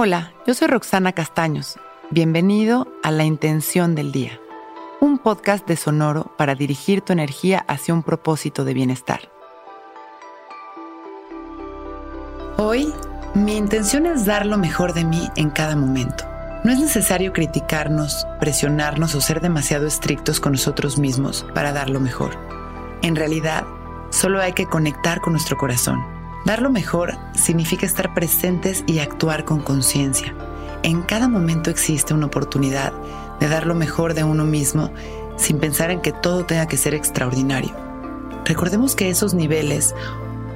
Hola, yo soy Roxana Castaños. Bienvenido a La Intención del Día, un podcast de Sonoro para dirigir tu energía hacia un propósito de bienestar. Hoy, mi intención es dar lo mejor de mí en cada momento. No es necesario criticarnos, presionarnos o ser demasiado estrictos con nosotros mismos para dar lo mejor. En realidad, solo hay que conectar con nuestro corazón Dar lo mejor significa estar presentes y actuar con conciencia. En cada momento existe una oportunidad de dar lo mejor de uno mismo sin pensar en que todo tenga que ser extraordinario. Recordemos que esos niveles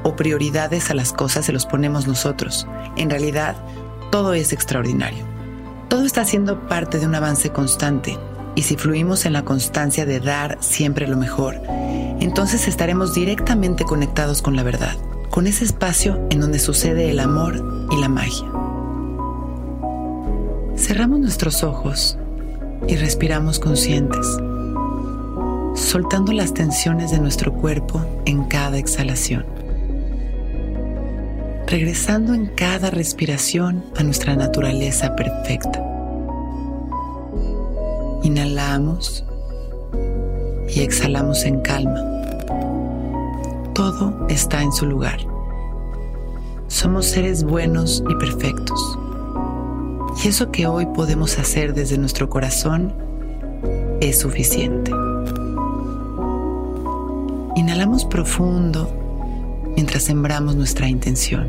o prioridades a las cosas se los ponemos nosotros. En realidad, todo es extraordinario. Todo está siendo parte de un avance constante y si fluimos en la constancia de dar siempre lo mejor, entonces estaremos directamente conectados con la verdad con ese espacio en donde sucede el amor y la magia. Cerramos nuestros ojos y respiramos conscientes, soltando las tensiones de nuestro cuerpo en cada exhalación, regresando en cada respiración a nuestra naturaleza perfecta. Inhalamos y exhalamos en calma todo está en su lugar. Somos seres buenos y perfectos. Y eso que hoy podemos hacer desde nuestro corazón es suficiente. Inhalamos profundo mientras sembramos nuestra intención.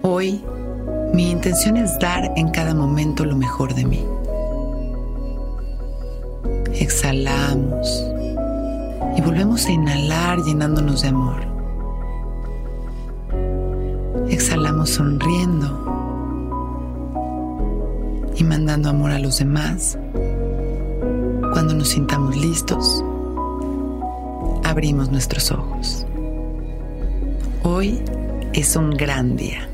Hoy mi intención es dar en cada momento lo mejor de mí. Exhalamos y volvemos a inhalar llenándonos de amor. Exhalamos sonriendo y mandando amor a los demás. Cuando nos sintamos listos, abrimos nuestros ojos. Hoy es un gran día.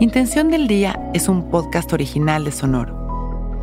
Intención del Día es un podcast original de Sonoro.